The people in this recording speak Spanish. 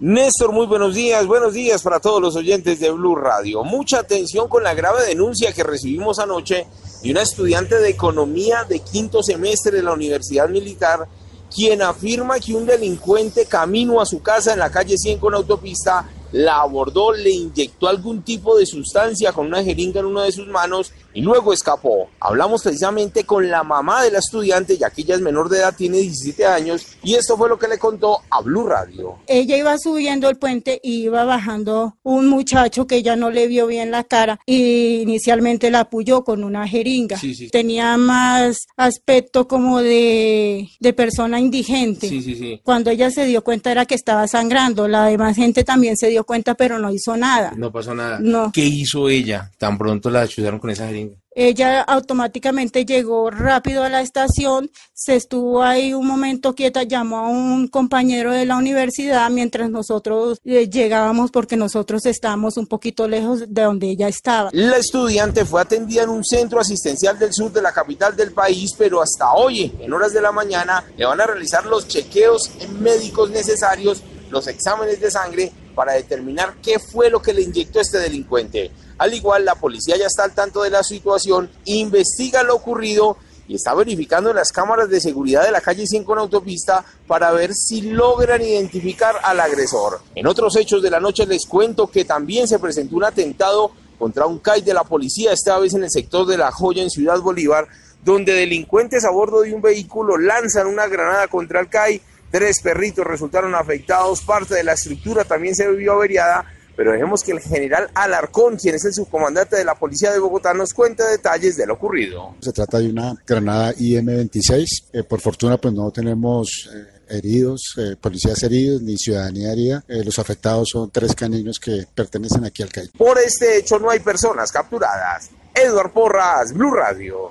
Néstor, muy buenos días. Buenos días para todos los oyentes de Blue Radio. Mucha atención con la grave denuncia que recibimos anoche de una estudiante de economía de quinto semestre de la Universidad Militar, quien afirma que un delincuente camino a su casa en la calle 100 con autopista la abordó, le inyectó algún tipo de sustancia con una jeringa en una de sus manos y luego escapó. Hablamos precisamente con la mamá de la estudiante, ya que ella es menor de edad, tiene 17 años, y esto fue lo que le contó a Blue Radio. Ella iba subiendo el puente y iba bajando un muchacho que ella no le vio bien la cara y inicialmente la apoyó con una jeringa. Sí, sí. Tenía más aspecto como de, de persona indigente. Sí, sí, sí. Cuando ella se dio cuenta era que estaba sangrando, la demás gente también se dio cuenta pero no hizo nada. No pasó nada. No. ¿Qué hizo ella? Tan pronto la ayudaron con esa jeringa. Ella automáticamente llegó rápido a la estación, se estuvo ahí un momento quieta, llamó a un compañero de la universidad mientras nosotros eh, llegábamos porque nosotros estábamos un poquito lejos de donde ella estaba. La estudiante fue atendida en un centro asistencial del sur de la capital del país, pero hasta hoy, en horas de la mañana, le van a realizar los chequeos médicos necesarios, los exámenes de sangre, para determinar qué fue lo que le inyectó este delincuente. Al igual, la policía ya está al tanto de la situación, investiga lo ocurrido y está verificando las cámaras de seguridad de la calle 100 con autopista para ver si logran identificar al agresor. En otros hechos de la noche les cuento que también se presentó un atentado contra un CAI de la policía, esta vez en el sector de La Joya en Ciudad Bolívar, donde delincuentes a bordo de un vehículo lanzan una granada contra el CAI. Tres perritos resultaron afectados, parte de la estructura también se vio averiada pero dejemos que el general Alarcón, quien es el subcomandante de la Policía de Bogotá, nos cuente detalles de lo ocurrido. Se trata de una granada IM-26. Eh, por fortuna, pues no tenemos eh, heridos, eh, policías heridos ni ciudadanía herida. Eh, los afectados son tres caninos que pertenecen aquí al CAI. Por este hecho no hay personas capturadas. Edward Porras, Blue Radio.